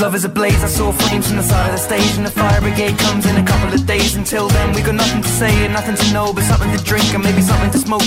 Love is a blaze, I saw flames from the side of the stage And the fire brigade comes in a couple of days. Until then we got nothing to say and nothing to know But something to drink and maybe something to smoke.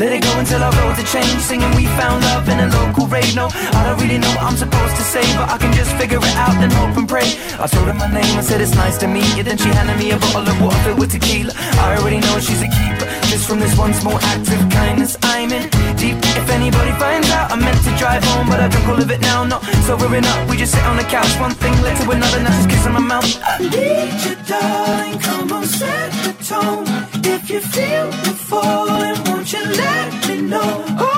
Let it go until our roads are changed Singing we found love in a local raid No, I don't really know what I'm supposed to say But I can just figure it out and hope and pray. I told her my name, and said it's nice to meet you. Then she handed me a bottle of water with tequila. I already know she's a keeper Just from this one small act of kindness I'm in. Deep If anybody finds out I meant to drive home But I drunk all of it now, not sobering up. We just sit on the couch, one thing led to another Now just kissing my mouth. I need you darling, come on set the tone. If you feel the falling, won't you let me know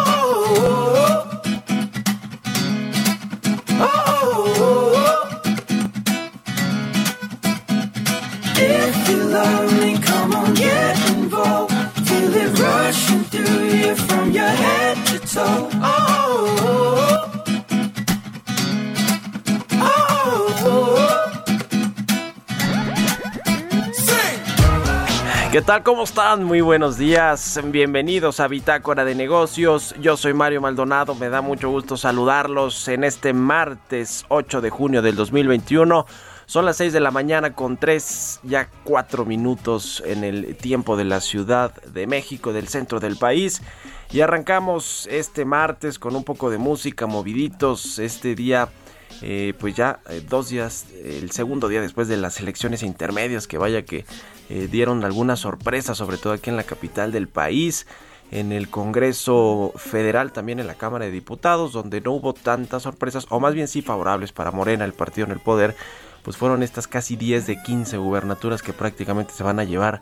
¿Qué tal? ¿Cómo están? Muy buenos días. Bienvenidos a Bitácora de Negocios. Yo soy Mario Maldonado. Me da mucho gusto saludarlos en este martes 8 de junio del 2021. Son las 6 de la mañana con 3, ya 4 minutos en el tiempo de la Ciudad de México, del centro del país. Y arrancamos este martes con un poco de música, moviditos. Este día eh, pues ya eh, dos días, el segundo día después de las elecciones intermedias, que vaya que eh, dieron algunas sorpresas, sobre todo aquí en la capital del país, en el Congreso Federal, también en la Cámara de Diputados, donde no hubo tantas sorpresas, o más bien sí favorables para Morena, el partido en el poder, pues fueron estas casi 10 de 15 gubernaturas que prácticamente se van a llevar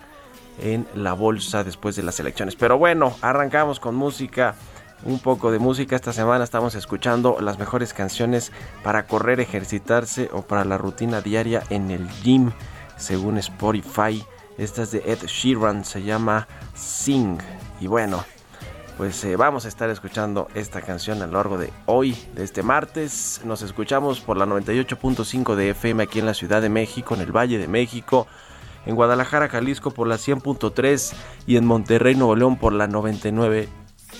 en la bolsa después de las elecciones. Pero bueno, arrancamos con música un poco de música. Esta semana estamos escuchando las mejores canciones para correr, ejercitarse o para la rutina diaria en el gym, según Spotify. Esta es de Ed Sheeran, se llama Sing. Y bueno, pues eh, vamos a estar escuchando esta canción a lo largo de hoy, de este martes. Nos escuchamos por la 98.5 de FM aquí en la Ciudad de México, en el Valle de México. En Guadalajara, Jalisco por la 100.3 y en Monterrey, Nuevo León por la 99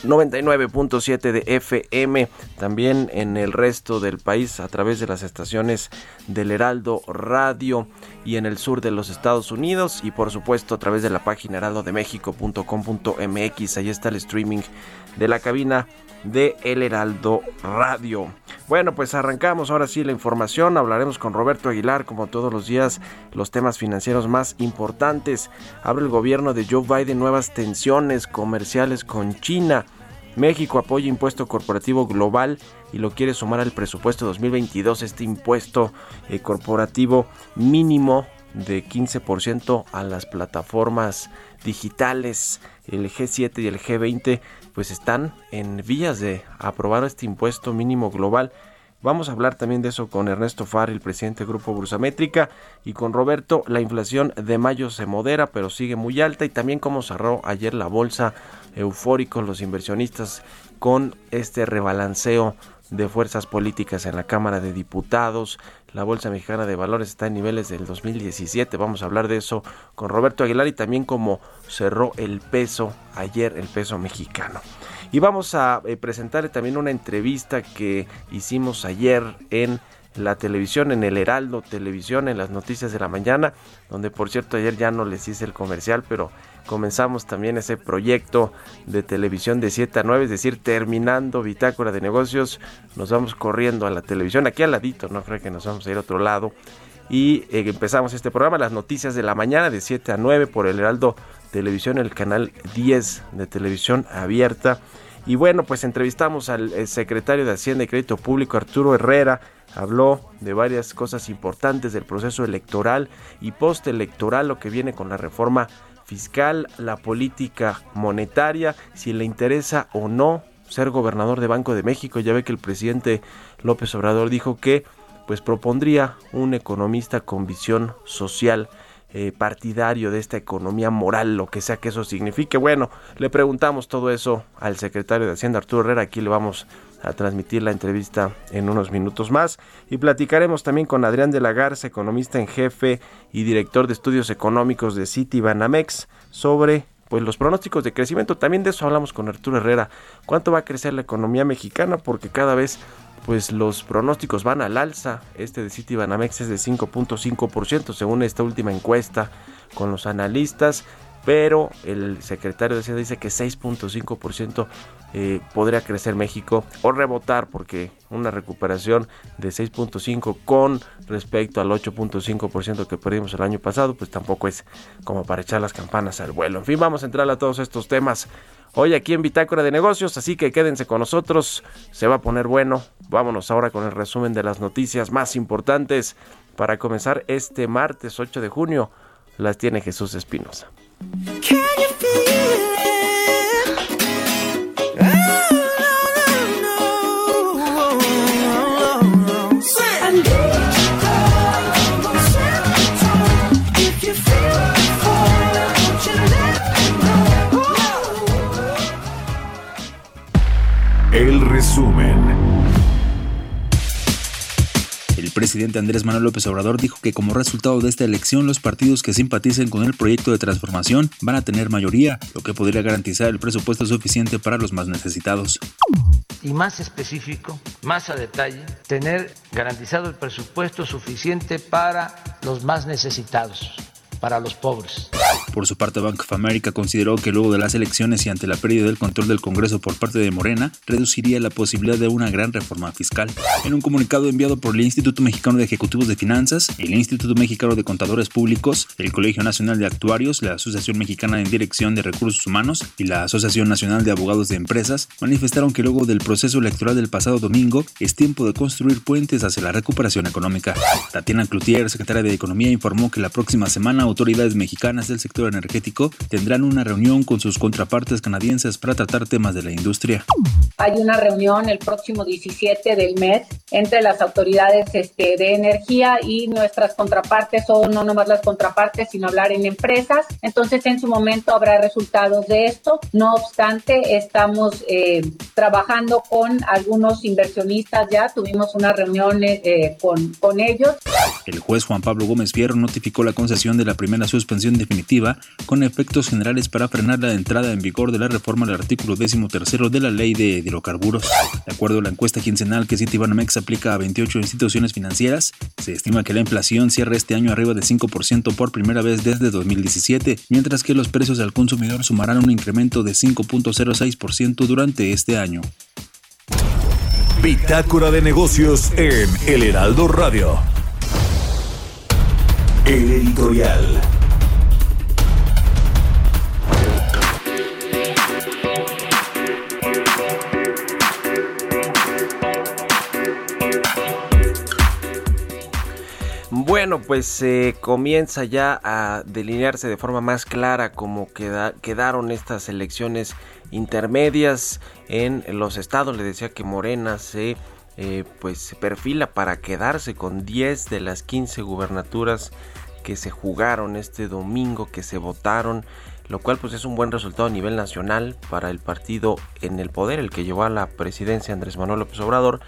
99.7 de FM, también en el resto del país a través de las estaciones del Heraldo Radio y en el sur de los Estados Unidos y por supuesto a través de la página heraldodemexico.com.mx, ahí está el streaming de la cabina de El Heraldo Radio. Bueno, pues arrancamos ahora sí la información. Hablaremos con Roberto Aguilar, como todos los días, los temas financieros más importantes. Abre el gobierno de Joe Biden nuevas tensiones comerciales con China. México apoya impuesto corporativo global y lo quiere sumar al presupuesto 2022, este impuesto eh, corporativo mínimo de 15% a las plataformas digitales. El G7 y el G20 pues están en vías de aprobar este impuesto mínimo global. Vamos a hablar también de eso con Ernesto Farri, el presidente del Grupo Bursamétrica, y con Roberto. La inflación de mayo se modera, pero sigue muy alta. Y también cómo cerró ayer la bolsa eufóricos los inversionistas con este rebalanceo de fuerzas políticas en la Cámara de Diputados. La Bolsa Mexicana de Valores está en niveles del 2017. Vamos a hablar de eso con Roberto Aguilar y también cómo cerró el peso ayer, el peso mexicano. Y vamos a eh, presentarle también una entrevista que hicimos ayer en la televisión, en el Heraldo Televisión, en las noticias de la mañana, donde por cierto ayer ya no les hice el comercial, pero comenzamos también ese proyecto de televisión de 7 a 9, es decir, terminando Bitácora de Negocios, nos vamos corriendo a la televisión, aquí al ladito, no creo que nos vamos a ir a otro lado. y eh, empezamos este programa, las noticias de la mañana de 7 a 9 por el Heraldo Televisión, el canal 10 de televisión abierta. Y bueno, pues entrevistamos al eh, secretario de Hacienda y Crédito Público, Arturo Herrera. Habló de varias cosas importantes del proceso electoral y postelectoral, lo que viene con la reforma fiscal, la política monetaria, si le interesa o no ser gobernador de Banco de México. Ya ve que el presidente López Obrador dijo que pues propondría un economista con visión social eh, partidario de esta economía moral, lo que sea que eso signifique. Bueno, le preguntamos todo eso al secretario de Hacienda Arturo Herrera, aquí le vamos a transmitir la entrevista en unos minutos más y platicaremos también con Adrián de la Garza, economista en jefe y director de estudios económicos de City Banamex sobre pues los pronósticos de crecimiento. También de eso hablamos con Arturo Herrera. ¿Cuánto va a crecer la economía mexicana? Porque cada vez pues los pronósticos van al alza. Este de City Banamex es de 5.5% según esta última encuesta con los analistas pero el secretario de Hacienda dice que 6.5% eh, podría crecer México o rebotar porque una recuperación de 6.5 con respecto al 8.5% que perdimos el año pasado pues tampoco es como para echar las campanas al vuelo. En fin, vamos a entrar a todos estos temas hoy aquí en Bitácora de Negocios, así que quédense con nosotros, se va a poner bueno. Vámonos ahora con el resumen de las noticias más importantes para comenzar este martes 8 de junio. Las tiene Jesús Espinosa. El resumen. El presidente Andrés Manuel López Obrador dijo que como resultado de esta elección los partidos que simpaticen con el proyecto de transformación van a tener mayoría, lo que podría garantizar el presupuesto suficiente para los más necesitados. Y más específico, más a detalle, tener garantizado el presupuesto suficiente para los más necesitados para los pobres. Por su parte, Bank of America consideró que luego de las elecciones y ante la pérdida del control del Congreso por parte de Morena, reduciría la posibilidad de una gran reforma fiscal. En un comunicado enviado por el Instituto Mexicano de Ejecutivos de Finanzas, el Instituto Mexicano de Contadores Públicos, el Colegio Nacional de Actuarios, la Asociación Mexicana en Dirección de Recursos Humanos y la Asociación Nacional de Abogados de Empresas, manifestaron que luego del proceso electoral del pasado domingo es tiempo de construir puentes hacia la recuperación económica. Tatiana Cloutier, secretaria de Economía, informó que la próxima semana autoridades mexicanas del sector energético tendrán una reunión con sus contrapartes canadienses para tratar temas de la industria. Hay una reunión el próximo 17 del mes entre las autoridades este, de energía y nuestras contrapartes, o no nomás las contrapartes, sino hablar en empresas. Entonces, en su momento habrá resultados de esto. No obstante, estamos eh, trabajando con algunos inversionistas ya. Tuvimos una reunión eh, con, con ellos. El juez Juan Pablo Gómez Fierro notificó la concesión de la primera suspensión definitiva con efectos generales para frenar la entrada en vigor de la reforma al artículo 13 de la ley de hidrocarburos. De acuerdo a la encuesta quincenal que Citibanamex aplica a 28 instituciones financieras, se estima que la inflación cierra este año arriba de 5% por primera vez desde 2017, mientras que los precios al consumidor sumarán un incremento de 5.06% durante este año. Bitácora de negocios en El Heraldo Radio. El editorial. Bueno, pues se comienza ya a delinearse de forma más clara cómo quedaron estas elecciones intermedias en los estados. Le decía que Morena se eh, pues perfila para quedarse con 10 de las 15 gubernaturas que se jugaron este domingo, que se votaron, lo cual pues es un buen resultado a nivel nacional para el partido en el poder, el que llevó a la presidencia Andrés Manuel López Obrador,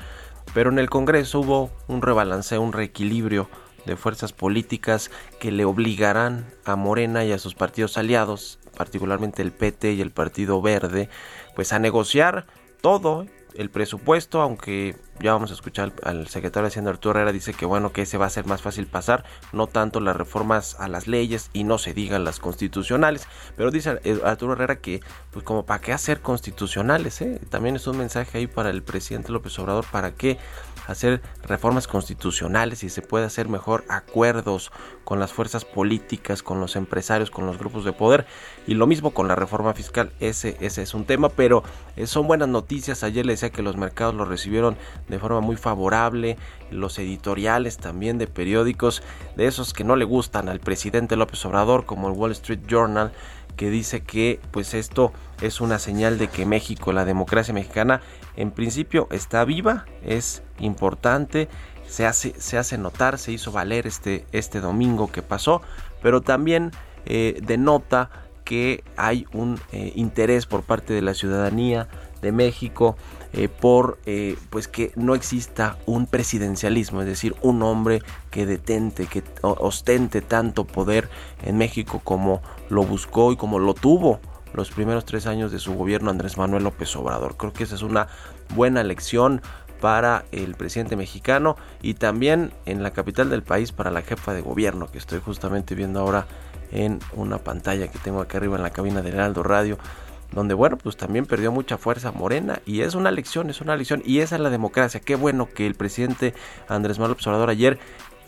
pero en el Congreso hubo un rebalanceo, un reequilibrio de fuerzas políticas que le obligarán a Morena y a sus partidos aliados, particularmente el PT y el Partido Verde, pues a negociar todo el presupuesto, aunque ya vamos a escuchar al secretario de Hacienda Arturo Herrera, dice que bueno, que ese va a ser más fácil pasar, no tanto las reformas a las leyes y no se digan las constitucionales, pero dice Arturo Herrera que pues como para qué hacer constitucionales, ¿eh? también es un mensaje ahí para el presidente López Obrador, para qué hacer reformas constitucionales y se puede hacer mejor acuerdos con las fuerzas políticas, con los empresarios, con los grupos de poder. Y lo mismo con la reforma fiscal, ese, ese es un tema, pero eh, son buenas noticias, ayer le decía que los mercados lo recibieron de forma muy favorable, los editoriales también de periódicos, de esos que no le gustan al presidente López Obrador como el Wall Street Journal, que dice que pues esto es una señal de que México, la democracia mexicana, en principio está viva, es importante, se hace, se hace notar, se hizo valer este, este domingo que pasó, pero también eh, denota que hay un eh, interés por parte de la ciudadanía de México eh, por pues que no exista un presidencialismo, es decir, un hombre que detente, que ostente tanto poder en México como lo buscó y como lo tuvo los primeros tres años de su gobierno Andrés Manuel López Obrador. Creo que esa es una buena lección para el presidente mexicano y también en la capital del país para la jefa de gobierno que estoy justamente viendo ahora en una pantalla que tengo aquí arriba en la cabina de Heraldo Radio donde bueno pues también perdió mucha fuerza Morena y es una lección, es una lección y esa es la democracia, qué bueno que el presidente Andrés Manuel Obrador ayer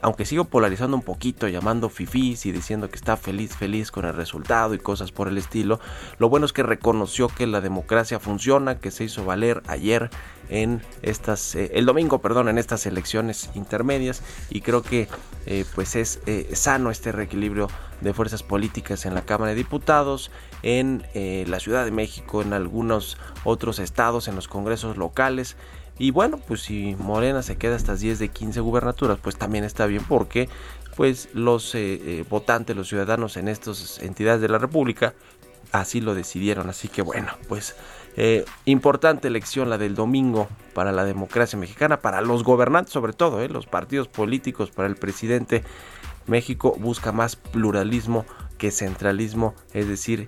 aunque sigo polarizando un poquito, llamando fifís y diciendo que está feliz, feliz con el resultado y cosas por el estilo, lo bueno es que reconoció que la democracia funciona, que se hizo valer ayer en estas, eh, el domingo, perdón, en estas elecciones intermedias y creo que eh, pues es eh, sano este reequilibrio de fuerzas políticas en la Cámara de Diputados, en la Ciudad de México, en algunos otros estados, en los congresos locales y bueno, pues si Morena se queda hasta 10 de 15 gubernaturas, pues también está bien porque pues los eh, eh, votantes, los ciudadanos en estas entidades de la República así lo decidieron. Así que bueno, pues eh, importante elección la del domingo para la democracia mexicana, para los gobernantes sobre todo, los partidos políticos, para el presidente. México busca más pluralismo que centralismo, es decir,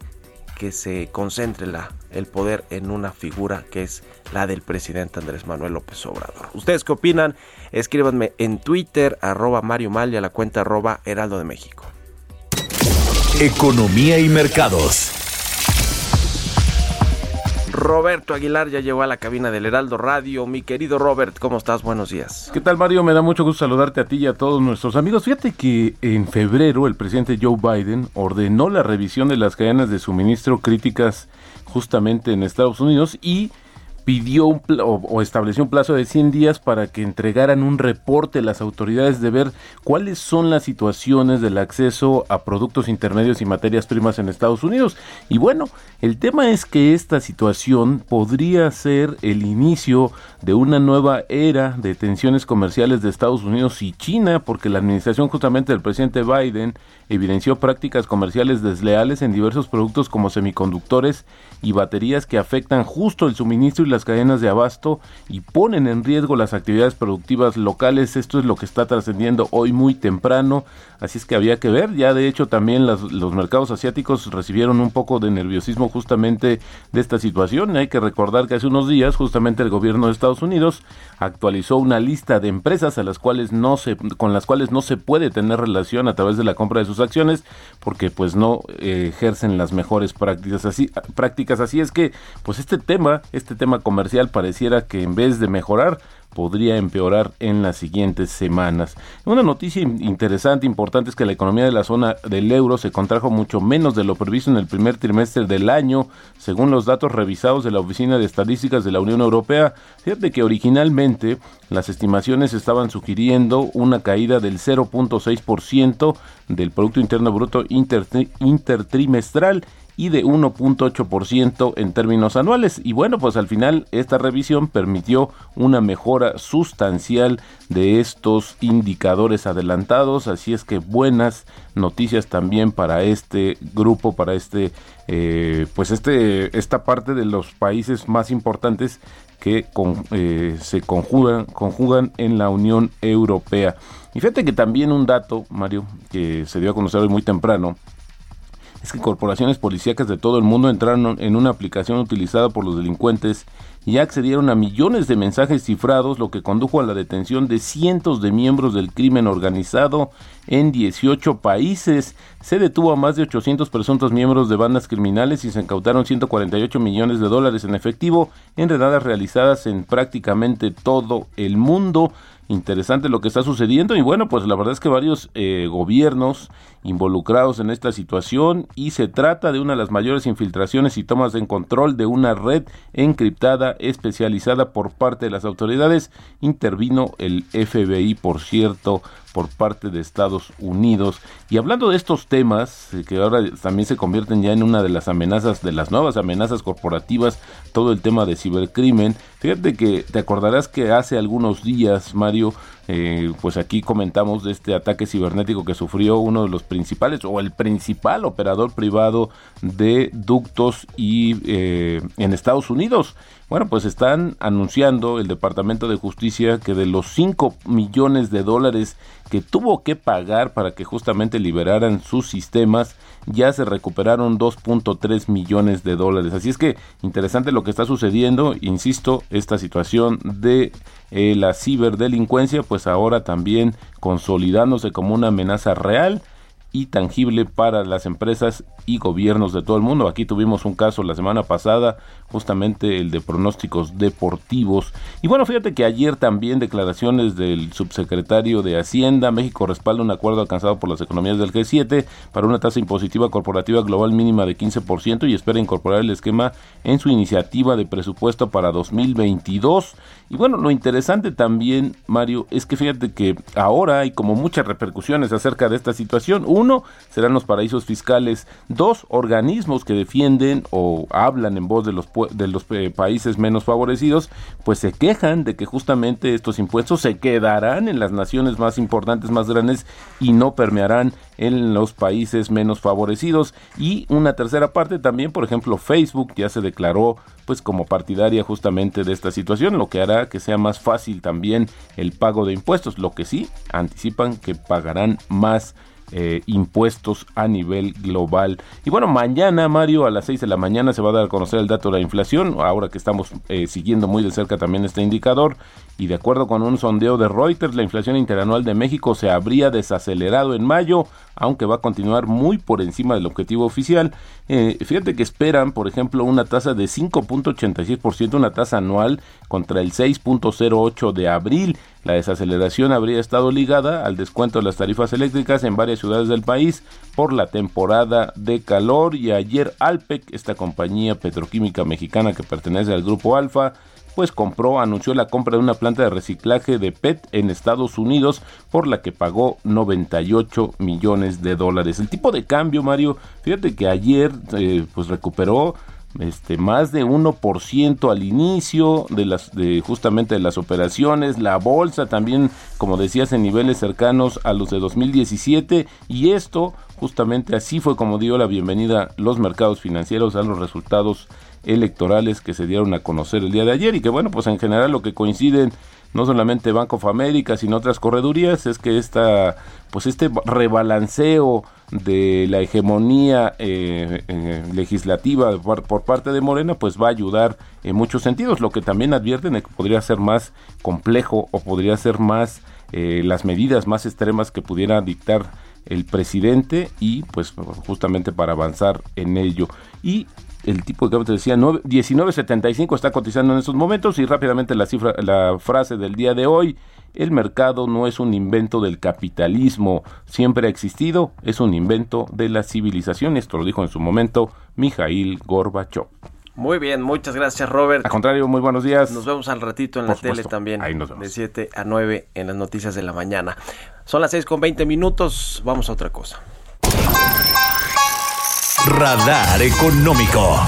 que se concentre la, el poder en una figura que es la del presidente Andrés Manuel López Obrador. ¿Ustedes qué opinan? Escríbanme en Twitter, arroba Mario Mal y a la cuenta arroba Heraldo de México. Economía y mercados. Roberto Aguilar ya llegó a la cabina del Heraldo Radio. Mi querido Robert, ¿cómo estás? Buenos días. ¿Qué tal, Mario? Me da mucho gusto saludarte a ti y a todos nuestros amigos. Fíjate que en febrero el presidente Joe Biden ordenó la revisión de las cadenas de suministro críticas justamente en Estados Unidos y pidió un o, estableció un plazo de 100 días para que entregaran un reporte a las autoridades de ver cuáles son las situaciones del acceso a productos intermedios y materias primas en Estados Unidos. Y bueno, el tema es que esta situación podría ser el inicio de una nueva era de tensiones comerciales de Estados Unidos y China, porque la administración justamente del presidente Biden evidenció prácticas comerciales desleales en diversos productos como semiconductores y baterías que afectan justo el suministro y las cadenas de abasto y ponen en riesgo las actividades productivas locales. Esto es lo que está trascendiendo hoy muy temprano, así es que había que ver. Ya de hecho también los mercados asiáticos recibieron un poco de nerviosismo justamente de esta situación. Hay que recordar que hace unos días justamente el gobierno de Estados Unidos actualizó una lista de empresas a las cuales no se, con las cuales no se puede tener relación a través de la compra de sus acciones porque pues no eh, ejercen las mejores prácticas. Así prácticas. Así es que pues este tema este tema comercial pareciera que en vez de mejorar podría empeorar en las siguientes semanas. Una noticia interesante, importante, es que la economía de la zona del euro se contrajo mucho menos de lo previsto en el primer trimestre del año, según los datos revisados de la Oficina de Estadísticas de la Unión Europea. Fíjate que originalmente las estimaciones estaban sugiriendo una caída del 0.6% del Producto Interno Bruto intertrimestral y de 1.8% en términos anuales. Y bueno, pues al final esta revisión permitió una mejora sustancial de estos indicadores adelantados, así es que buenas noticias también para este grupo, para este, eh, pues este, esta parte de los países más importantes que eh, se conjugan, conjugan en la Unión Europea. Y fíjate que también un dato, Mario, que se dio a conocer hoy muy temprano, que corporaciones policíacas de todo el mundo entraron en una aplicación utilizada por los delincuentes y accedieron a millones de mensajes cifrados, lo que condujo a la detención de cientos de miembros del crimen organizado en 18 países. Se detuvo a más de 800 presuntos miembros de bandas criminales y se incautaron 148 millones de dólares en efectivo en redadas realizadas en prácticamente todo el mundo interesante lo que está sucediendo y bueno, pues la verdad es que varios eh, gobiernos involucrados en esta situación y se trata de una de las mayores infiltraciones y tomas en control de una red encriptada especializada por parte de las autoridades. Intervino el FBI, por cierto, por parte de Estados Unidos. Y hablando de estos temas, eh, que ahora también se convierten ya en una de las amenazas, de las nuevas amenazas corporativas, todo el tema de cibercrimen, fíjate que te acordarás que hace algunos días, Mario, eh, pues aquí comentamos de este ataque cibernético que sufrió uno de los principales o el principal operador privado de ductos y eh, en Estados Unidos. Bueno, pues están anunciando el Departamento de Justicia que de los 5 millones de dólares que tuvo que pagar para que justamente liberaran sus sistemas, ya se recuperaron 2.3 millones de dólares. Así es que interesante lo que está sucediendo, insisto, esta situación de eh, la ciberdelincuencia, pues ahora también consolidándose como una amenaza real y tangible para las empresas y gobiernos de todo el mundo. Aquí tuvimos un caso la semana pasada, justamente el de pronósticos deportivos. Y bueno, fíjate que ayer también declaraciones del subsecretario de Hacienda, México respalda un acuerdo alcanzado por las economías del G7 para una tasa impositiva corporativa global mínima de 15% y espera incorporar el esquema en su iniciativa de presupuesto para 2022. Y bueno, lo interesante también, Mario, es que fíjate que ahora hay como muchas repercusiones acerca de esta situación. Uno, serán los paraísos fiscales. Dos, organismos que defienden o hablan en voz de los, de los eh, países menos favorecidos, pues se quejan de que justamente estos impuestos se quedarán en las naciones más importantes, más grandes y no permearán en los países menos favorecidos. Y una tercera parte también, por ejemplo, Facebook ya se declaró pues como partidaria justamente de esta situación, lo que hará que sea más fácil también el pago de impuestos, lo que sí anticipan que pagarán más eh, impuestos a nivel global. Y bueno, mañana, Mario, a las 6 de la mañana se va a dar a conocer el dato de la inflación, ahora que estamos eh, siguiendo muy de cerca también este indicador, y de acuerdo con un sondeo de Reuters, la inflación interanual de México se habría desacelerado en mayo, aunque va a continuar muy por encima del objetivo oficial. Eh, fíjate que esperan, por ejemplo, una tasa de 5.86%, una tasa anual contra el 6.08 de abril. La desaceleración habría estado ligada al descuento de las tarifas eléctricas en varias ciudades del país por la temporada de calor y ayer Alpec, esta compañía petroquímica mexicana que pertenece al grupo Alfa, pues compró, anunció la compra de una planta de reciclaje de PET en Estados Unidos por la que pagó 98 millones de dólares. El tipo de cambio, Mario, fíjate que ayer eh, pues recuperó este más de 1% al inicio de las de justamente de las operaciones, la bolsa también, como decías, en niveles cercanos a los de 2017 y esto justamente así fue como dio la bienvenida los mercados financieros a los resultados electorales que se dieron a conocer el día de ayer y que bueno, pues en general lo que coinciden no solamente Banco of America, sino otras corredurías, es que esta, pues este rebalanceo de la hegemonía eh, eh, legislativa por, parte de Morena, pues va a ayudar en muchos sentidos. Lo que también advierten es que podría ser más complejo o podría ser más eh, las medidas más extremas que pudiera dictar el presidente y pues justamente para avanzar en ello. Y el tipo de cambio te decía 19.75 está cotizando en estos momentos y rápidamente la cifra la frase del día de hoy el mercado no es un invento del capitalismo, siempre ha existido, es un invento de la civilización. Esto lo dijo en su momento Mijail Gorbachev. Muy bien, muchas gracias Robert. Al contrario, muy buenos días. Nos vemos al ratito en la tele también. Ahí nos vemos. De 7 a 9 en las noticias de la mañana. Son las 6 con 20 minutos, vamos a otra cosa. Radar Económico.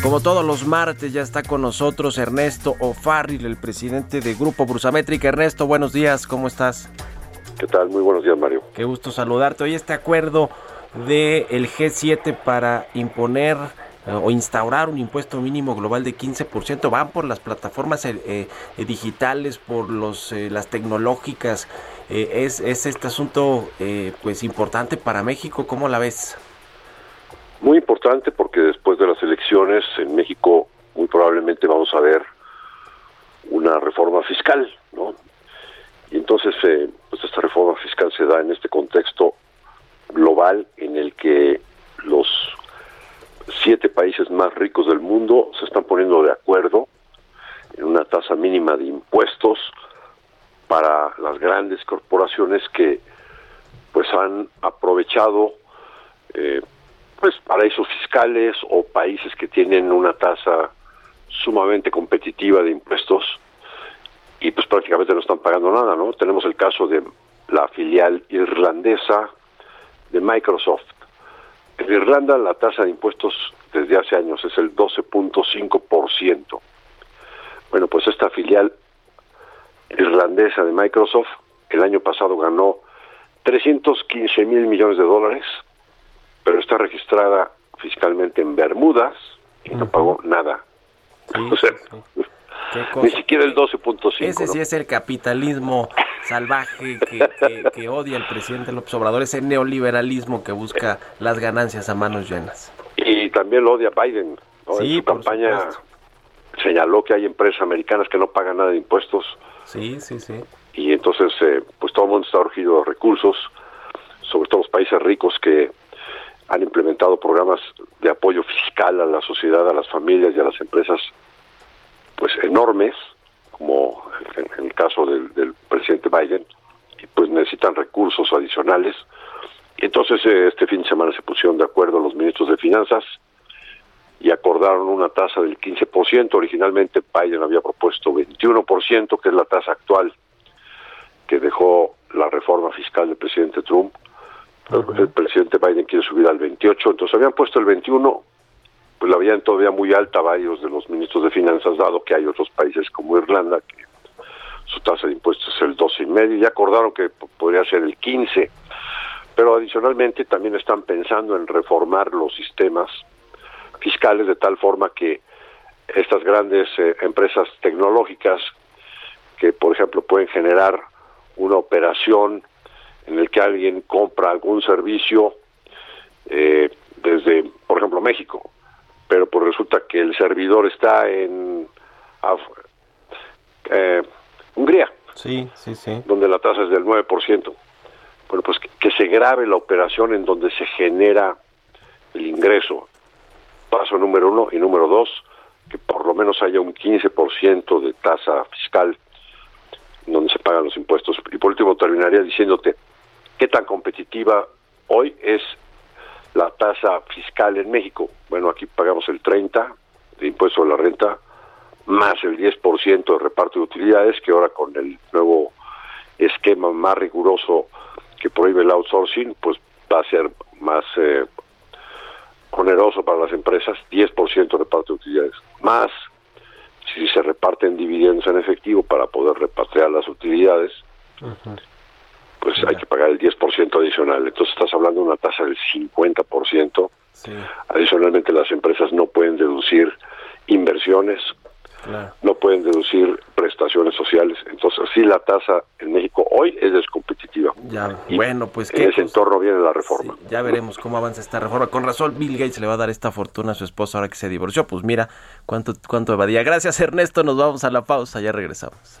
Como todos los martes ya está con nosotros Ernesto O'Farrill, el presidente de Grupo Brusamétrica. Ernesto, buenos días, ¿cómo estás? ¿Qué tal? Muy buenos días, Mario. Qué gusto saludarte. Hoy este acuerdo del el G7 para imponer o instaurar un impuesto mínimo global de 15%. Van por las plataformas eh, eh, digitales, por los, las tecnológicas Eh, es, es, este asunto eh, pues importante para México, ¿cómo la ves? Muy importante porque después de las elecciones en México muy probablemente vamos a ver una reforma fiscal, ¿no? Y entonces, eh, pues esta reforma fiscal se da en este contexto global en el que los siete países más ricos del mundo se están poniendo de acuerdo en una tasa mínima de impuestos para las grandes corporaciones que pues han aprovechado eh, pues paraísos fiscales o países que tienen una tasa sumamente competitiva de impuestos y pues prácticamente no están pagando nada, ¿no? Tenemos el caso de la filial irlandesa de Microsoft. En Irlanda la tasa de impuestos desde hace años es el 12.5%. Bueno, pues esta filial irlandesa de Microsoft el año pasado ganó 315 mil millones de dólares, pero está registrada fiscalmente en Bermudas y no pagó nada. o sea, ni siquiera el 12.5. Ese sí es el capitalismo salvaje que, odia el presidente López Obrador, ese neoliberalismo que busca las ganancias a manos llenas. Y también lo odia Biden. en su campaña señaló que hay empresas americanas que no pagan nada de impuestos. Sí, sí, sí. Y entonces, eh, pues todo el mundo está urgido de recursos, sobre todo los países ricos que han implementado programas de apoyo fiscal a la sociedad, a las familias y a las empresas, pues enormes, como en el caso del, presidente Biden, y pues necesitan recursos adicionales. Y entonces eh, este fin de semana se pusieron de acuerdo los ministros de Finanzas y acordaron una tasa del 15%. Originalmente Biden había propuesto 21%, que es la tasa actual que dejó la reforma fiscal del presidente Trump. El presidente Biden quiere subir al 28, entonces habían puesto el 21, pues la habían todavía muy alta varios de los ministros de finanzas, dado que hay otros países como Irlanda que su tasa de impuestos es el 12,5 y acordaron que podría ser el 15. Pero adicionalmente también están pensando en reformar los sistemas fiscales de tal forma que estas grandes eh, empresas tecnológicas que por ejemplo pueden generar una operación en el que alguien compra algún servicio eh, desde por ejemplo México pero pues resulta que el servidor está en eh, Hungría sí sí sí donde la tasa es del 9% bueno pues que se grave la operación en donde se genera el ingreso Paso número uno. Y número dos, que por lo menos haya un 15% de tasa fiscal donde se pagan los impuestos. Y por último terminaría diciéndote qué tan competitiva hoy es la tasa fiscal en México. Bueno, aquí pagamos el 30 de impuesto a la renta, más el 10% de reparto de utilidades, que ahora con el nuevo esquema más riguroso que prohíbe el outsourcing, pues va a ser más eh, oneroso para las empresas, 10% de parte de utilidades, más si se reparten dividendos en efectivo para poder repatriar las utilidades, pues hay que pagar el 10% adicional. Entonces estás hablando de una tasa del 50%. Adicionalmente las empresas no pueden deducir inversiones, no pueden deducir prestaciones sociales. Entonces, sí, la tasa en México hoy es descompetitiva. Ya, bueno, pues en ese entorno viene la reforma. ya veremos cómo avanza esta reforma. Con razón, Bill Gates le va a dar esta fortuna a su esposa ahora que se divorció. Pues mira cuánto, cuánto evadía. Gracias, Ernesto. Nos vamos a la pausa. Ya regresamos.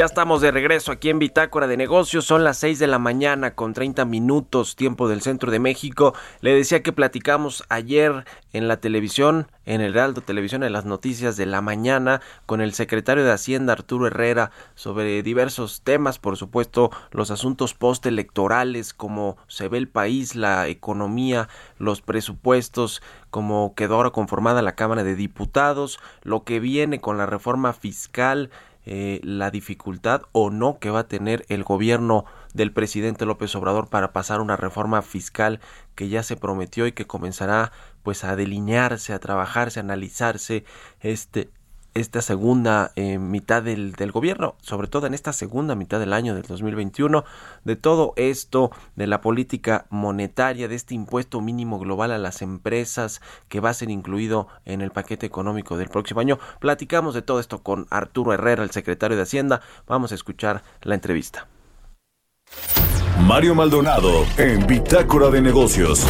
Ya estamos de regreso aquí en Bitácora de Negocios. Son las 6 de la mañana con 30 minutos tiempo del centro de México. Le decía que platicamos ayer en la televisión, en el Heraldo Televisión, en las noticias de la mañana, con el secretario de Hacienda Arturo Herrera sobre diversos temas, por supuesto, los asuntos postelectorales, cómo se ve el país, la economía, los presupuestos, cómo quedó ahora conformada la Cámara de Diputados, lo que viene con la reforma fiscal, eh, la dificultad o no que va a tener el gobierno del presidente López Obrador para pasar una reforma fiscal que ya se prometió y que comenzará pues a delinearse, a trabajarse, a analizarse este esta segunda eh, mitad del, del, gobierno, sobre todo en esta segunda mitad del año del 2021, de todo esto, de la política monetaria, de este impuesto mínimo global a las empresas que va a ser incluido en el paquete económico del próximo año. Platicamos de todo esto con Arturo Herrera, el secretario de Hacienda. Vamos a escuchar la entrevista. Mario Maldonado en Bitácora de Negocios.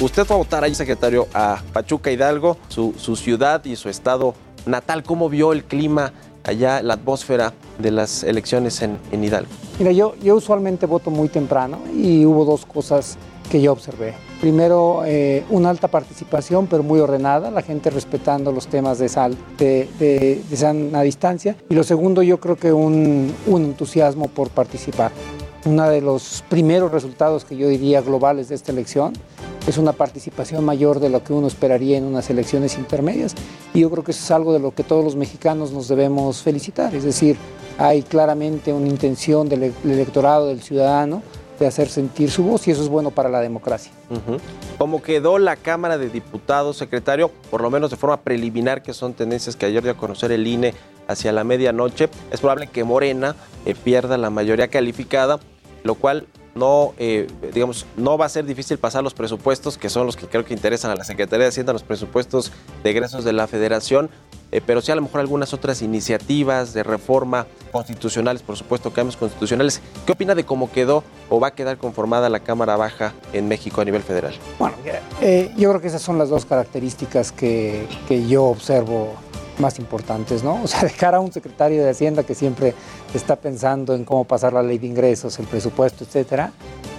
Usted va a votar ahí, secretario, a Pachuca Hidalgo, su, su ciudad y su estado natal. ¿Cómo vio el clima allá, la atmósfera de las elecciones en, en Hidalgo? Mira, yo, yo usualmente voto muy temprano y hubo dos cosas que yo observé. Primero, eh, una alta participación, pero muy ordenada, la gente respetando los temas de, sal, de, de, de sana distancia. Y lo segundo, yo creo que un, un entusiasmo por participar. Uno de los primeros resultados que yo diría globales de esta elección es una participación mayor de lo que uno esperaría en unas elecciones intermedias. Y yo creo que eso es algo de lo que todos los mexicanos nos debemos felicitar. Es decir, hay claramente una intención del electorado, del ciudadano, de hacer sentir su voz y eso es bueno para la democracia. ¿Cómo quedó la Cámara de Diputados, secretario? Por lo menos de forma preliminar, que son tendencias que ayer dio a conocer el INE hacia la medianoche. Es probable que Morena eh, pierda la mayoría calificada, lo cual no, eh, digamos, no va a ser difícil pasar los presupuestos, que son los que creo que interesan a la Secretaría de Hacienda, los presupuestos de egresos de la Federación, eh, pero sí a lo mejor algunas otras iniciativas de reforma constitucionales, por supuesto, cambios constitucionales. ¿Qué opina de cómo quedó o va a quedar conformada la Cámara Baja en México a nivel federal? Bueno, eh, yo creo que esas son las dos características que, que yo observo más importantes, ¿no? O sea, de cara a un secretario de Hacienda que siempre está pensando en cómo pasar la ley de ingresos, el presupuesto, etcétera,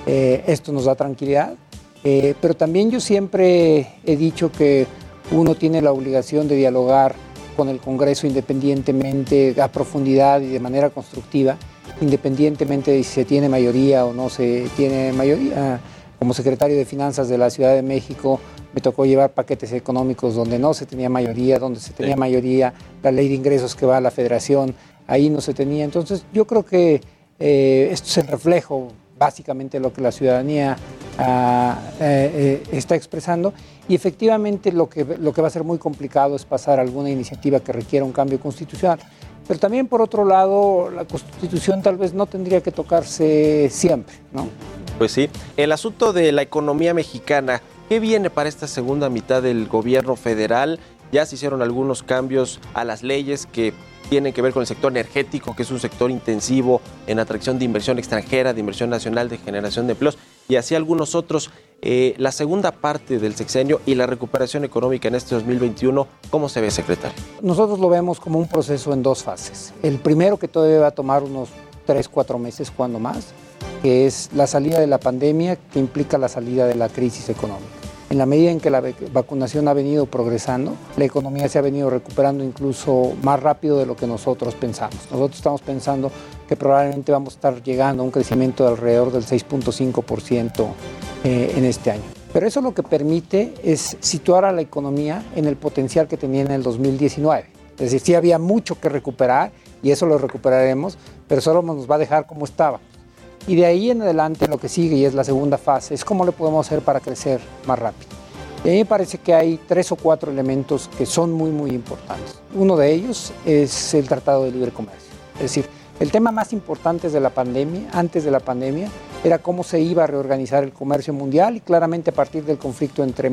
eh, esto nos da tranquilidad. Eh, pero también yo siempre he dicho que uno tiene la obligación de dialogar con el Congreso independientemente, a profundidad y de manera constructiva, independientemente de si se tiene mayoría o no se tiene mayoría. Como secretario de Finanzas de la Ciudad de México, me tocó llevar paquetes económicos donde no se tenía mayoría, donde se tenía sí. mayoría, la ley de ingresos que va a la federación, ahí no se tenía. Entonces yo creo que eh, esto es el reflejo básicamente de lo que la ciudadanía ah, eh, eh, está expresando y efectivamente lo que, lo que va a ser muy complicado es pasar alguna iniciativa que requiera un cambio constitucional. Pero también por otro lado, la constitución tal vez no tendría que tocarse siempre, ¿no? Pues sí. El asunto de la economía mexicana, ¿Qué viene para esta segunda mitad del gobierno federal? Ya se hicieron algunos cambios a las leyes que tienen que ver con el sector energético, que es un sector intensivo en atracción de inversión extranjera, de inversión nacional, de generación de empleos, y así algunos otros. Eh, la segunda parte del sexenio y la recuperación económica en este 2021, ¿cómo se ve, secretario? Nosotros lo vemos como un proceso en dos fases. El primero que todavía va a tomar unos tres, cuatro meses, cuando más, que es la salida de la pandemia, que implica la salida de la crisis económica. En la medida en que la vacunación ha venido progresando, la economía se ha venido recuperando incluso más rápido de lo que nosotros pensamos. Nosotros estamos pensando que probablemente vamos a estar llegando a un crecimiento de alrededor del 6.5% eh, en este año. Pero eso lo que permite es situar a la economía en el potencial que tenía en el 2019. Es decir, sí había mucho que recuperar y eso lo recuperaremos, pero solo nos va a dejar como estaba. Y de ahí en adelante lo que sigue y es la segunda fase es cómo le podemos hacer para crecer más rápido. Y a mí me parece que hay tres o cuatro elementos que son muy, muy importantes. Uno de ellos es el Tratado de Libre Comercio. Es decir, el tema más importante de la pandemia, antes de la pandemia, era cómo se iba a reorganizar el comercio mundial y claramente a partir del conflicto entre,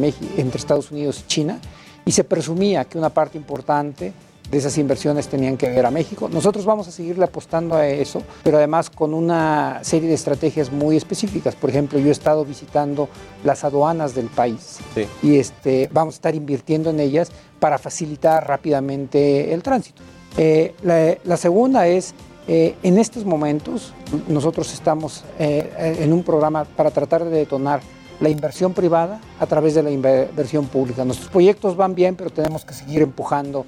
Estados Unidos y China. Y se presumía que una parte importante de esas inversiones tenían que ver a México. Nosotros vamos a seguirle apostando a eso, pero además con una serie de estrategias muy específicas. Por ejemplo, yo he estado visitando las aduanas del país sí. y este, vamos a estar invirtiendo en ellas para facilitar rápidamente el tránsito. Eh, la, la, segunda es, eh, en estos momentos, nosotros estamos eh, en un programa para tratar de detonar la inversión privada a través de la inversión pública. Nuestros proyectos van bien, pero tenemos que seguir empujando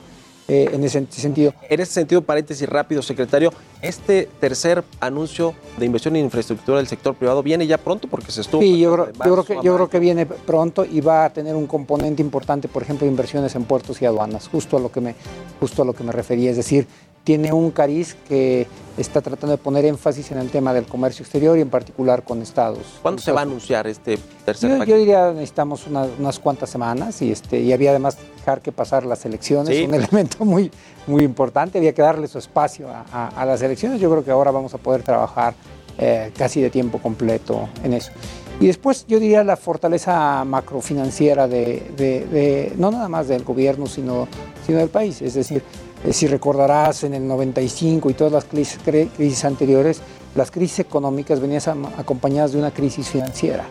eh, en ese sentido. En ese sentido, paréntesis rápido, secretario, este tercer anuncio de inversión en infraestructura del sector privado viene ya pronto porque se estuvo. Sí, yo creo, yo creo, que, yo creo que viene pronto y va a tener un componente importante, por ejemplo, inversiones en puertos y aduanas, justo a lo que me, justo a lo que me refería. Es decir, tiene un cariz que está tratando de poner énfasis en el tema del comercio exterior y en particular con Estados. ¿Cuándo se va a anunciar este tercer yo, paquete? Yo diría necesitamos unas cuantas semanas y este y había además dejar que pasar las elecciones, un elemento muy muy importante, había que darle su espacio a, las elecciones. Yo creo que ahora vamos a poder trabajar eh, casi de tiempo completo en eso. Y después yo diría la fortaleza macrofinanciera de, de, no nada más del gobierno, sino, sino del país. Es decir, eh, si recordarás en el 95 y todas las crisis, crisis anteriores, las crisis económicas venían acompañadas de una crisis financiera.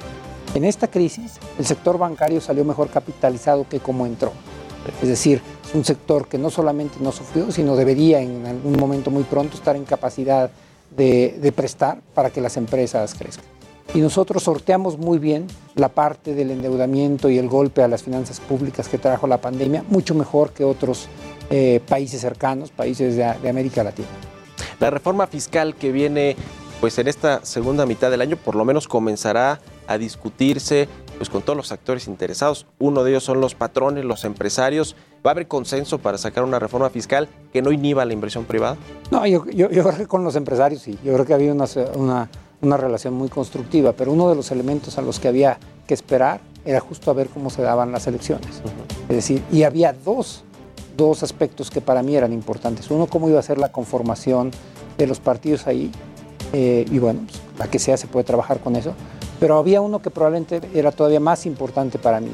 En esta crisis, el sector bancario salió mejor capitalizado que como entró. Es decir, es un sector que no solamente no sufrió, sino debería en algún momento muy pronto estar en capacidad de, de prestar para que las empresas crezcan y nosotros sorteamos muy bien la parte del endeudamiento y el golpe a las finanzas públicas que trajo la pandemia, mucho mejor que otros eh, países cercanos, países de, América Latina. La reforma fiscal que viene pues en esta segunda mitad del año por lo menos comenzará a discutirse pues con todos los actores interesados. Uno de ellos son los patrones, los empresarios. ¿Va a haber consenso para sacar una reforma fiscal que no inhiba la inversión privada? No, yo, creo que con los empresarios sí. Yo creo que había una, una una relación muy constructiva, pero uno de los elementos a los que había que esperar era justo a ver cómo se daban las elecciones. Es decir, y había dos, dos aspectos que para mí eran importantes. Uno, cómo iba a ser la conformación de los partidos ahí, eh, y bueno, pues, la que sea se puede trabajar con eso, pero había uno que probablemente era todavía más importante para mí,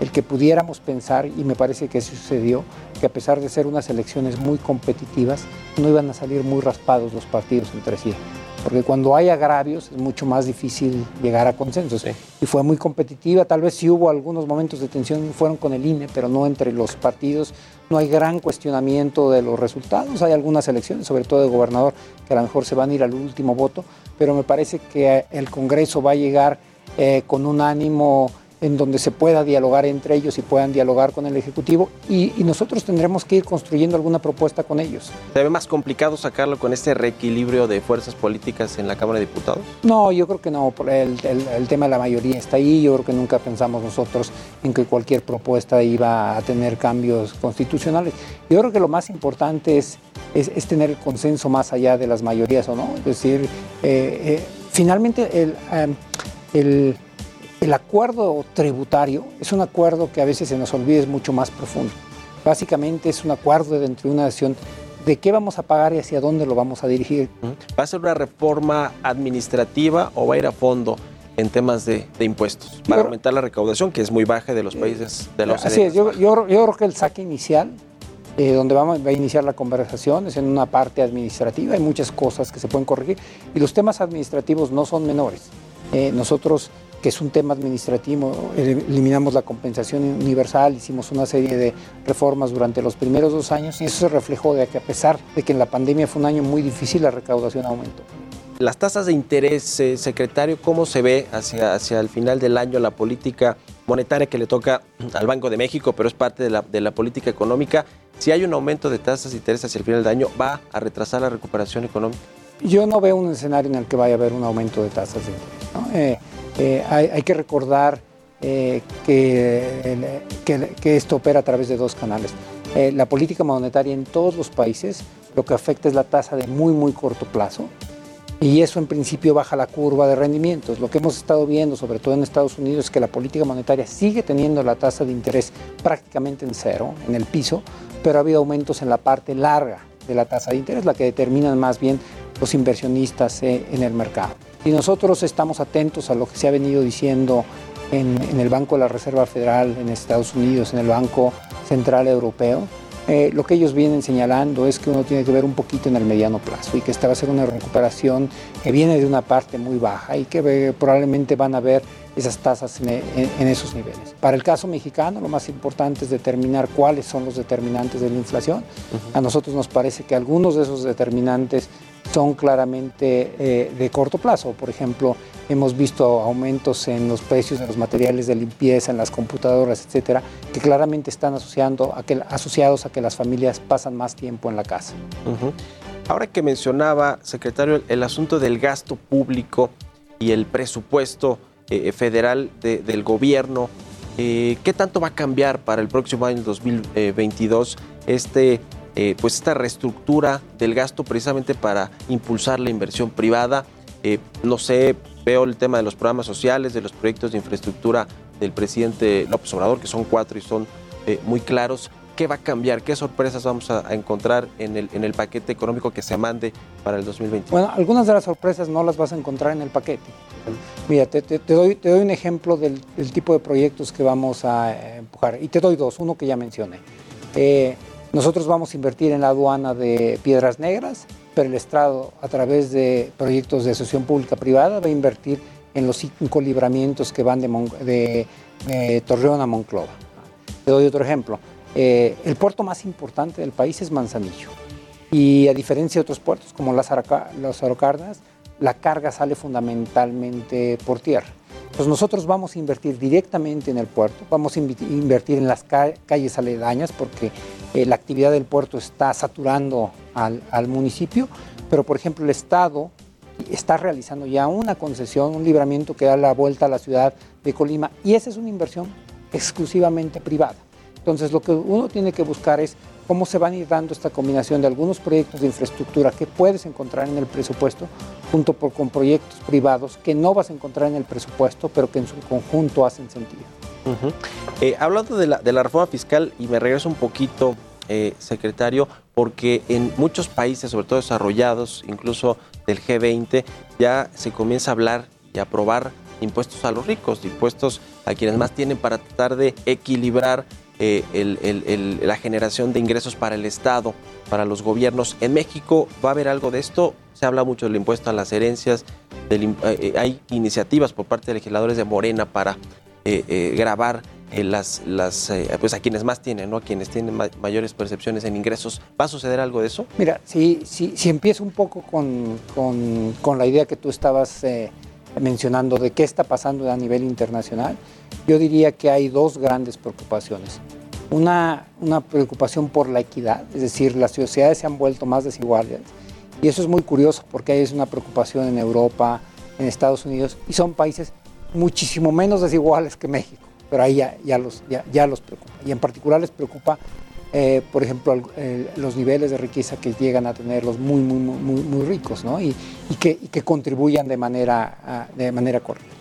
el que pudiéramos pensar, y me parece que eso sucedió, que a pesar de ser unas elecciones muy competitivas, no iban a salir muy raspados los partidos entre sí porque cuando hay agravios es mucho más difícil llegar a consensos. Y fue muy competitiva, tal vez sí hubo algunos momentos de tensión, fueron con el INE, pero no entre los partidos. No hay gran cuestionamiento de los resultados, hay algunas elecciones, sobre todo de gobernador, que a lo mejor se van a ir al último voto, pero me parece que el Congreso va a llegar eh, con un ánimo en donde se pueda dialogar entre ellos y puedan dialogar con el Ejecutivo y, nosotros tendremos que ir construyendo alguna propuesta con ellos. ¿Se ve más complicado sacarlo con este reequilibrio de fuerzas políticas en la Cámara de Diputados? No, yo creo que no, el, el, tema de la mayoría está ahí, yo creo que nunca pensamos nosotros en que cualquier propuesta iba a tener cambios constitucionales. Yo creo que lo más importante es, es, tener el consenso más allá de las mayorías o no, es decir, eh, eh, finalmente el... Eh, el el acuerdo tributario es un acuerdo que a veces se nos olvida es mucho más profundo. Básicamente es un acuerdo dentro de una nación de qué vamos a pagar y hacia dónde lo vamos a dirigir. ¿Va a ser una reforma administrativa o va a ir a fondo en temas de, impuestos para aumentar la recaudación, que es muy baja de los países de los Así es, yo, creo que el saque inicial, eh, donde vamos, va a iniciar la conversación, es en una parte administrativa, hay muchas cosas que se pueden corregir y los temas administrativos no son menores. Eh, nosotros que es un tema administrativo. Eliminamos la compensación universal, hicimos una serie de reformas durante los primeros dos años y eso se reflejó de que a pesar de que en la pandemia fue un año muy difícil, la recaudación aumentó. Las tasas de interés, eh, secretario, ¿cómo se ve hacia, hacia el final del año la política monetaria que le toca al Banco de México, pero es parte de la, de la política económica? Si hay un aumento de tasas de interés hacia el final del año, ¿va a retrasar la recuperación económica? Yo no veo un escenario en el que vaya a haber un aumento de tasas de interés. Eh, eh, hay, que recordar eh, que, esto opera a través de dos canales. Eh, la política monetaria en todos los países lo que afecta es la tasa de muy, muy corto plazo y eso en principio baja la curva de rendimientos. Lo que hemos estado viendo, sobre todo en Estados Unidos, es que la política monetaria sigue teniendo la tasa de interés prácticamente en cero, en el piso, pero ha habido aumentos en la parte larga de la tasa de interés, la que determinan más bien los inversionistas en el mercado. Y nosotros estamos atentos a lo que se ha venido diciendo en, el Banco de la Reserva Federal en Estados Unidos, en el Banco Central Europeo. Eh, lo que ellos vienen señalando es que uno tiene que ver un poquito en el mediano plazo y que esta va a ser una recuperación que viene de una parte muy baja y que eh, probablemente van a ver esas tasas en, esos niveles. Para el caso mexicano, lo más importante es determinar cuáles son los determinantes de la inflación. A nosotros nos parece que algunos de esos determinantes son claramente eh, de corto plazo. Por ejemplo, hemos visto aumentos en los precios de los materiales de limpieza, en las computadoras, etcétera, que claramente están asociando a que, asociados a que las familias pasan más tiempo en la casa. Ahora que mencionaba, secretario, el asunto del gasto público y el presupuesto eh, federal del gobierno, eh, ¿qué tanto va a cambiar para el próximo año 2022 este eh, pues esta reestructura del gasto precisamente para impulsar la inversión privada. Eh, no sé, veo el tema de los programas sociales, de los proyectos de infraestructura del presidente López Obrador, que son cuatro y son muy claros. ¿Qué va a cambiar? ¿Qué sorpresas vamos a, encontrar en el, en el paquete económico que se mande para el 2021? Bueno, algunas de las sorpresas no las vas a encontrar en el paquete. Mira, te, doy, te doy, un ejemplo del, tipo de proyectos que vamos a eh, empujar. Y te doy dos, uno que ya mencioné. Eh, nosotros vamos a invertir en la aduana de Piedras Negras, pero el Estado, a través de proyectos de asociación pública-privada, va a invertir en los cinco libramientos que van de, Torreón a Monclova. Te doy otro ejemplo. Eh, el puerto más importante del país es Manzanillo. Y a diferencia de otros puertos como las Cárdenas, la carga sale fundamentalmente por tierra. Entonces nosotros vamos a invertir directamente en el puerto, vamos a invertir en las calles aledañas porque eh, la actividad del puerto está saturando al, municipio, pero por ejemplo el Estado está realizando ya una concesión, un libramiento que da la vuelta a la ciudad de Colima y esa es una inversión exclusivamente privada. Entonces lo que uno tiene que buscar es cómo se van a ir dando esta combinación de algunos proyectos de infraestructura que puedes encontrar en el presupuesto junto con proyectos privados que no vas a encontrar en el presupuesto, pero que en su conjunto hacen sentido. Eh, hablando de la, de la, reforma fiscal, y me regreso un poquito, eh, secretario, porque en muchos países, sobre todo desarrollados, incluso del G20, ya se comienza a hablar y a aprobar impuestos a los ricos, impuestos a quienes más tienen para tratar de equilibrar eh, la generación de ingresos para el Estado, para los gobiernos. ¿En México va a haber algo de esto? Se habla mucho del impuesto a las herencias, eh, eh, hay iniciativas por parte de legisladores de Morena para grabar las, las pues a quienes más tienen, ¿no? a quienes tienen mayores percepciones en ingresos. ¿Va a suceder algo de eso? Mira, si, si, si empiezo un poco con, con la idea que tú estabas mencionando de qué está pasando a nivel internacional, yo diría que hay dos grandes preocupaciones. Una, una preocupación por la equidad, es decir, las sociedades se han vuelto más desiguales. Y eso es muy curioso porque hay una preocupación en Europa, en Estados Unidos, y son países muchísimo menos desiguales que México, pero ahí ya, ya los, ya, ya, los preocupa. Y en particular les preocupa, eh, por ejemplo, los niveles de riqueza que llegan a tener los muy, muy, muy, muy ricos, ¿no? y, y, que, y que contribuyan de manera, de manera correcta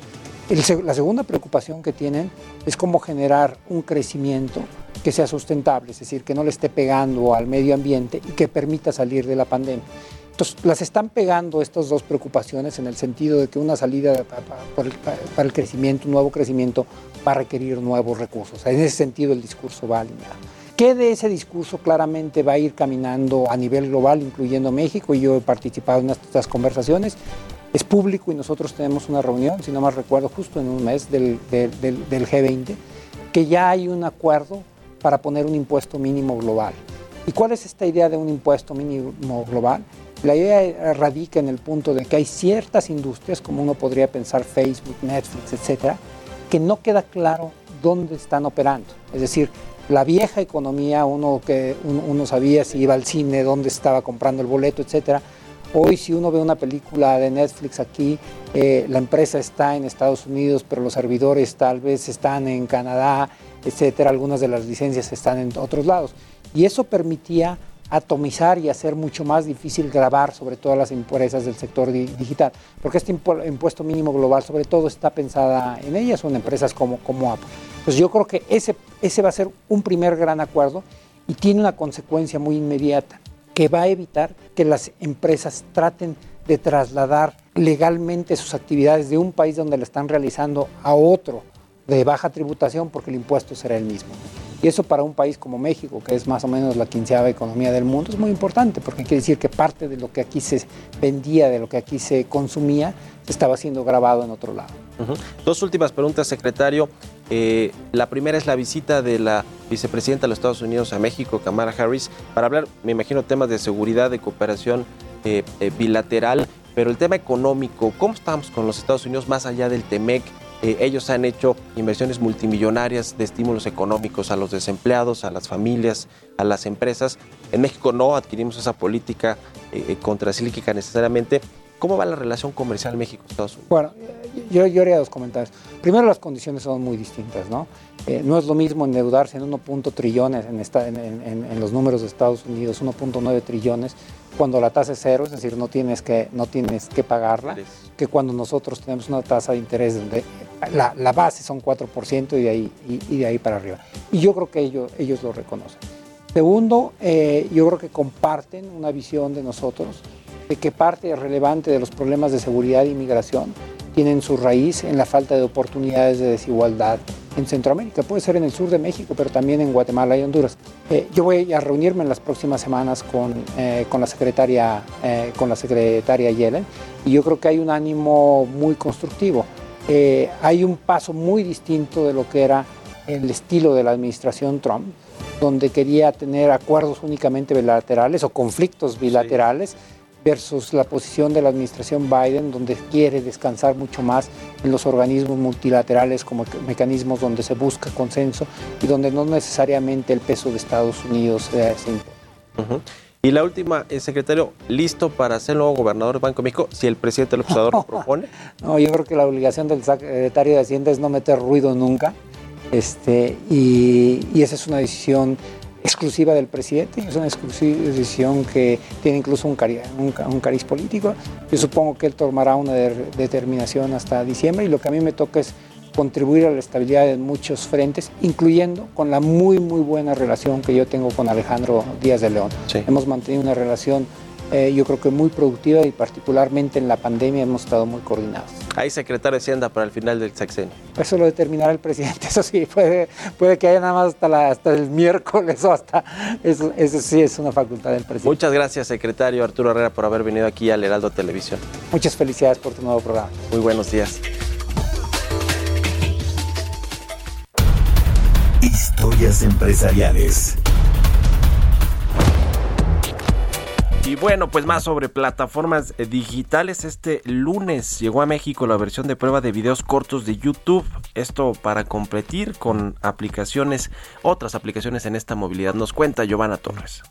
la segunda preocupación que tienen es cómo generar un crecimiento que sea sustentable, es decir, que no le esté pegando al medio ambiente y que permita salir de la pandemia. Entonces, las están pegando estas dos preocupaciones en el sentido de que una salida para el, crecimiento, un nuevo crecimiento, va a requerir nuevos recursos. En ese sentido, el discurso va alineado. ¿Qué de ese discurso claramente va a ir caminando a nivel global, incluyendo México? Y yo he participado en estas conversaciones es público y nosotros tenemos una reunión, si no mal recuerdo, justo en un mes del, G20, que ya hay un acuerdo para poner un impuesto mínimo global. ¿Y cuál es esta idea de un impuesto mínimo global? La idea radica en el punto de que hay ciertas industrias, como uno podría pensar Facebook, Netflix, etcétera, que no queda claro dónde están operando. Es decir, la vieja economía, uno que uno, sabía si iba al cine, dónde estaba comprando el boleto, etcétera, Hoy si uno ve una película de Netflix aquí, eh, la empresa está en Estados Unidos, pero los servidores tal vez están en Canadá, etcétera. Algunas de las licencias están en otros lados. Y eso permitía atomizar y hacer mucho más difícil grabar sobre todas las empresas del sector digital, porque este impuesto mínimo global sobre todo está pensada en ellas, son empresas como, como Apple. Pues yo creo que ese, ese va a ser un primer gran acuerdo y tiene una consecuencia muy inmediata que va a evitar que las empresas traten de trasladar legalmente sus actividades de un país donde la están realizando a otro de baja tributación porque el impuesto será el mismo. Y eso para un país como México, que es más o menos la quinceava economía del mundo, es muy importante porque quiere decir que parte de lo que aquí se vendía, de lo que aquí se consumía, estaba siendo grabado en otro lado. Dos últimas preguntas, secretario. Eh, la primera es la visita de la vicepresidenta de los Estados Unidos a México, Kamala Harris, para hablar, me imagino, temas de seguridad, de cooperación eh, eh, bilateral, pero el tema económico, ¿cómo estamos con los Estados Unidos más allá del TEMEC? ellos han hecho inversiones multimillonarias de estímulos económicos a los desempleados, a las familias, a las empresas. En México no adquirimos esa política contracíclica necesariamente. ¿Cómo va la relación comercial México-Estados Unidos? Bueno, yo, yo haría dos comentarios. Primero las condiciones son muy distintas, ¿no? Eh, no es lo mismo endeudarse en 1.0 trillones en, esta, en, en, los números de Estados Unidos, 1.9 trillones, cuando la tasa es cero, es decir, no tienes que, no tienes que pagarla, que cuando nosotros tenemos una tasa de interés donde la, la base son 4% y de, ahí, y, de ahí para arriba. Y yo creo que ellos, ellos lo reconocen. Segundo, eh, yo creo que comparten una visión de nosotros de que parte relevante de los problemas de seguridad e inmigración tienen su raíz en la falta de oportunidades de desigualdad en Centroamérica. Puede ser en el sur de México, pero también en Guatemala y Honduras. Eh, yo voy a reunirme en las próximas semanas con, eh, con la secretaria, eh, con la secretaria Yellen y yo creo que hay un ánimo muy constructivo. hay un paso muy distinto de lo que era el estilo de la administración Trump, donde quería tener acuerdos únicamente bilaterales o conflictos bilaterales versus la posición de la administración Biden, donde quiere descansar mucho más en los organismos multilaterales como mecanismos donde se busca consenso y donde no necesariamente el peso de Estados Unidos eh, se impone. Y la última, el secretario, ¿listo para ser nuevo gobernador del Banco de México si el presidente López Obrador lo propone? No, yo creo que la obligación del secretario de Hacienda es no meter ruido nunca. Este, y, y esa es una decisión exclusiva del presidente, es una decisión que tiene incluso un, un, cariz político. Yo supongo que él tomará una determinación hasta diciembre y lo que a mí me toca es contribuir a la estabilidad en muchos frentes, incluyendo con la muy, muy buena relación que yo tengo con Alejandro Díaz de León. Hemos mantenido una relación eh, yo creo que muy productiva y particularmente en la pandemia hemos estado muy coordinados. Hay secretario de Hacienda para el final del sexenio. Eso lo determinará el presidente, eso sí, puede, puede que haya nada más hasta, la, hasta el miércoles o hasta, eso, eso sí es una facultad del presidente. Muchas gracias, secretario Arturo Herrera, por haber venido aquí al Heraldo Televisión. Muchas felicidades por tu nuevo programa. Muy buenos días. Historias empresariales. Y bueno, pues más sobre plataformas eh, digitales. Este lunes llegó a México la versión de prueba de videos cortos de YouTube. Esto para competir con aplicaciones, otras aplicaciones en esta movilidad. Nos cuenta Giovanna Torres.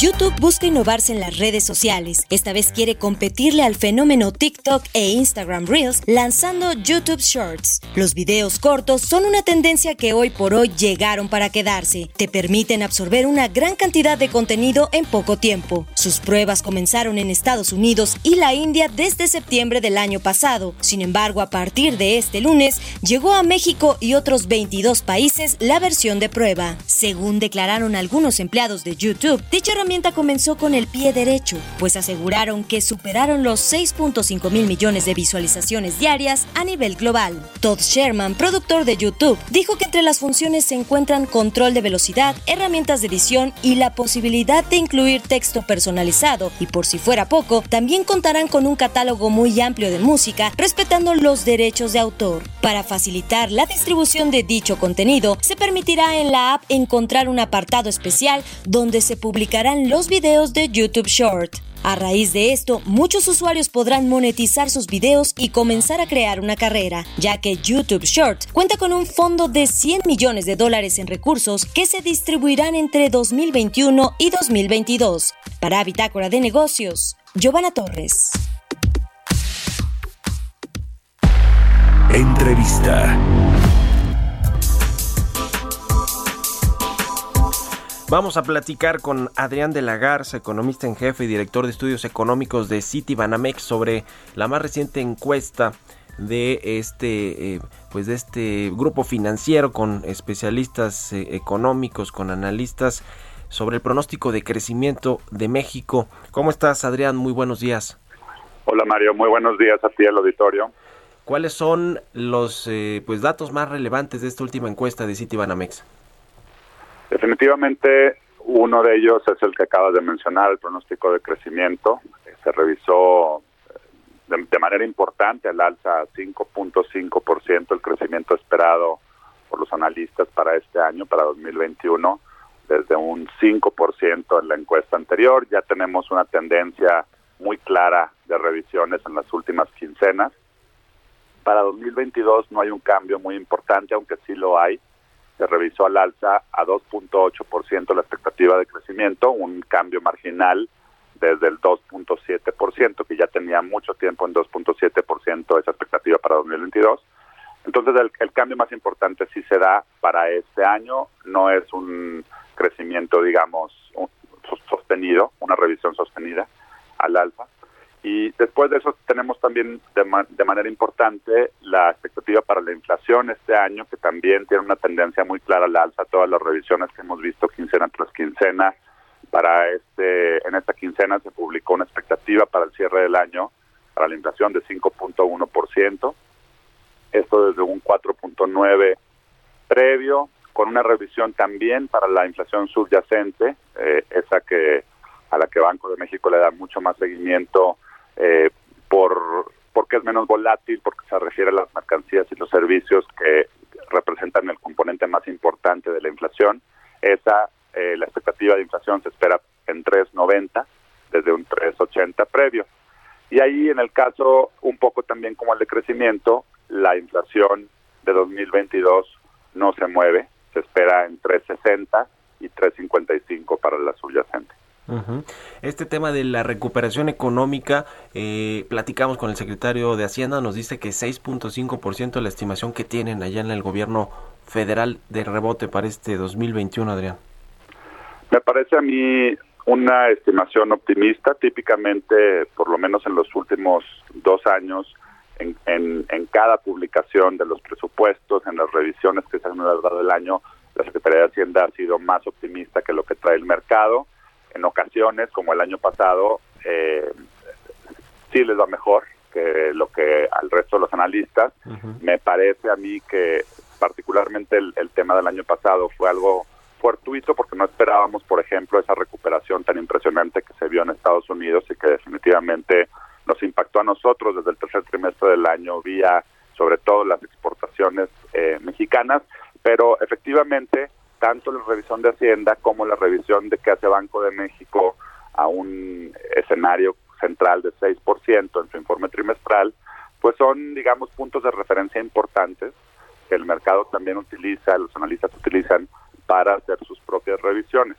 YouTube busca innovarse en las redes sociales. Esta vez quiere competirle al fenómeno TikTok e Instagram Reels lanzando YouTube Shorts. Los videos cortos son una tendencia que hoy por hoy llegaron para quedarse. Te permiten absorber una gran cantidad de contenido en poco tiempo. Sus pruebas comenzaron en Estados Unidos y la India desde septiembre del año pasado. Sin embargo, a partir de este lunes llegó a México y otros 22 países la versión de prueba. Según declararon algunos empleados de YouTube, dicha comenzó con el pie derecho, pues aseguraron que superaron los 6.5 mil millones de visualizaciones diarias a nivel global. Todd Sherman, productor de YouTube, dijo que entre las funciones se encuentran control de velocidad, herramientas de edición y la posibilidad de incluir texto personalizado, y por si fuera poco, también contarán con un catálogo muy amplio de música, respetando los derechos de autor. Para facilitar la distribución de dicho contenido, se permitirá en la app encontrar un apartado especial donde se publicarán los videos de YouTube Short. A raíz de esto, muchos usuarios podrán monetizar sus videos y comenzar a crear una carrera, ya que YouTube Short cuenta con un fondo de 100 millones de dólares en recursos que se distribuirán entre 2021 y 2022. Para Bitácora de Negocios, Giovanna Torres. Entrevista. Vamos a platicar con Adrián de la Garza, economista en jefe y director de estudios económicos de Citibanamex sobre la más reciente encuesta de este eh, pues de este grupo financiero con especialistas eh, económicos, con analistas sobre el pronóstico de crecimiento de México. ¿Cómo estás, Adrián? Muy buenos días. Hola, Mario. Muy buenos días a ti al auditorio. ¿Cuáles son los eh, pues datos más relevantes de esta última encuesta de Citibanamex? Definitivamente uno de ellos es el que acabas de mencionar, el pronóstico de crecimiento. Se revisó eh, de, manera importante al alza 5.5% el crecimiento esperado por los analistas para este año, para 2021, desde un 5% en la encuesta anterior. Ya tenemos una tendencia muy clara de revisiones en las últimas quincenas. Para 2022 no hay un cambio muy importante, aunque sí lo hay se revisó al alza a 2.8% la expectativa de crecimiento, un cambio marginal desde el 2.7%, que ya tenía mucho tiempo en 2.7% esa expectativa para 2022. Entonces el, el, cambio más importante sí se da para este año, no es un crecimiento, digamos, sostenido, una revisión sostenida al alza. Y después de eso tenemos también de, de, manera importante la expectativa para la inflación este año, que también tiene una tendencia muy clara al alza. Todas las revisiones que hemos visto quincena tras quincena, para este, en esta quincena se publicó una expectativa para el cierre del año para la inflación de 5.1%. Esto desde un 4.9 previo, con una revisión también para la inflación subyacente, eh, esa que a la que Banco de México le da mucho más seguimiento eh, por porque es menos volátil, porque se refiere a las mercancías y los servicios que representan el componente más importante de la inflación. Esa, eh, la expectativa de inflación se espera en 3.90 desde un 3.80 previo. Y ahí en el caso un poco también como el de crecimiento, la inflación de 2022 no se mueve, se espera en 3.60 y 3.55 para la subyacente. Este tema de la recuperación económica, eh, platicamos con el secretario de Hacienda, nos dice que 6.5% la estimación que tienen allá en el gobierno federal de rebote para este 2021, Adrián. Me parece a mí una estimación optimista, típicamente, por lo menos en los últimos dos años, en, en, en cada publicación de los presupuestos, en las revisiones que se han dado del año, la Secretaría de Hacienda ha sido más optimista que lo que trae el mercado en ocasiones, como el año pasado, eh, sí les va mejor que lo que al resto de los analistas. Me parece a mí que particularmente el, tema del año pasado fue algo fortuito porque no esperábamos, por ejemplo, esa recuperación tan impresionante que se vio en Estados Unidos y que definitivamente nos impactó a nosotros desde el tercer trimestre del año vía sobre todo las exportaciones eh, mexicanas, pero efectivamente tanto la revisión de Hacienda como la revisión de que hace Banco de México a un escenario central de 6% en su informe trimestral, pues son, digamos, puntos de referencia importantes que el mercado también utiliza, los analistas utilizan para hacer sus propias revisiones.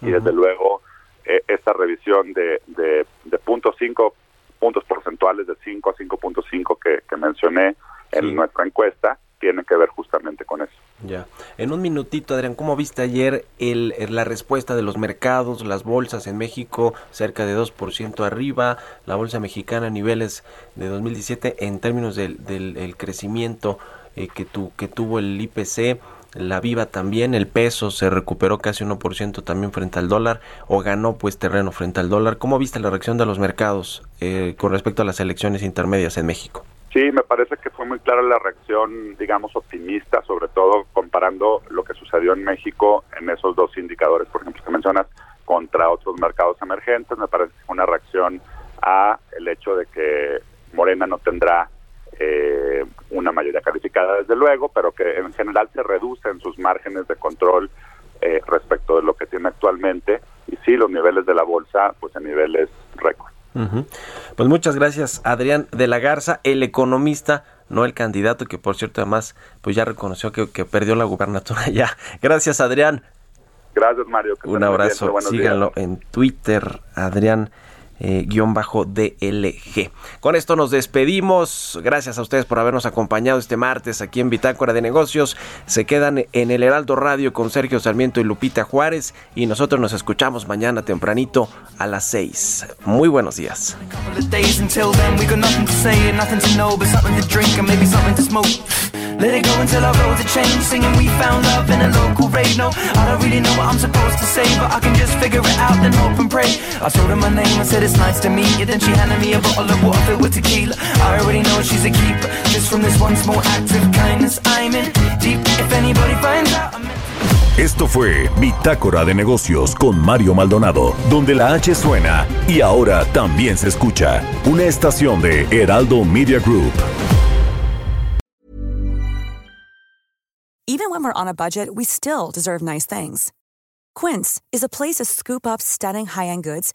Y desde luego, eh, esta revisión de, de, de puntos 5 puntos porcentuales de 5 a 5.5 que, que mencioné en nuestra encuesta, tiene que ver justamente con eso. Ya. En un minutito, Adrián, ¿cómo viste ayer el, la respuesta de los mercados, las bolsas en México cerca de 2% arriba, la bolsa mexicana a niveles de 2017 en términos del, del crecimiento eh, que, tu, que tuvo el IPC? la viva también, el peso se recuperó casi 1% también frente al dólar o ganó pues terreno frente al dólar. ¿Cómo viste la reacción de los mercados eh, con respecto a las elecciones intermedias en México? Sí, me parece que fue muy clara la reacción, digamos, optimista, sobre todo comparando lo que sucedió en México en esos dos indicadores, por ejemplo, que mencionas, contra otros mercados emergentes. Me parece una reacción a el hecho de que Morena no tendrá eh, una mayoría calificada, desde luego, pero que en general se reducen sus márgenes de control eh, respecto de lo que tiene actualmente. Y sí, los niveles de la bolsa, pues en niveles récord. Pues muchas gracias, Adrián de la Garza, el economista, no el candidato, que por cierto además pues ya reconoció que, perdió la gubernatura ya. Gracias, Adrián. Gracias, Mario. Un abrazo. Síganlo en Twitter, Adrián eh, guion bajo DLG. Con esto nos despedimos. Gracias a ustedes por habernos acompañado este martes aquí en Bitácora de Negocios. Se quedan en el Heraldo Radio con Sergio Sarmiento y Lupita Juárez y nosotros nos escuchamos mañana tempranito a las 6. Muy buenos días. Let it go until our roads are changed. Singing we found love in a local rave. No, I don't really know what I'm supposed to say, but I can just figure it out and hope and pray. I told her my name and said it's nice to meet you. Then she handed me a bottle of water filled with tequila. I already know she's a keeper. Just from this one small act of kindness, I'm in deep. If anybody finds out, I'm Esto fue Bitácora de Negocios con Mario Maldonado, donde la H suena y ahora también se escucha. Una estación de Heraldo Media Group. Even when we're on a budget, we still deserve nice things. Quince is a place to scoop up stunning high-end goods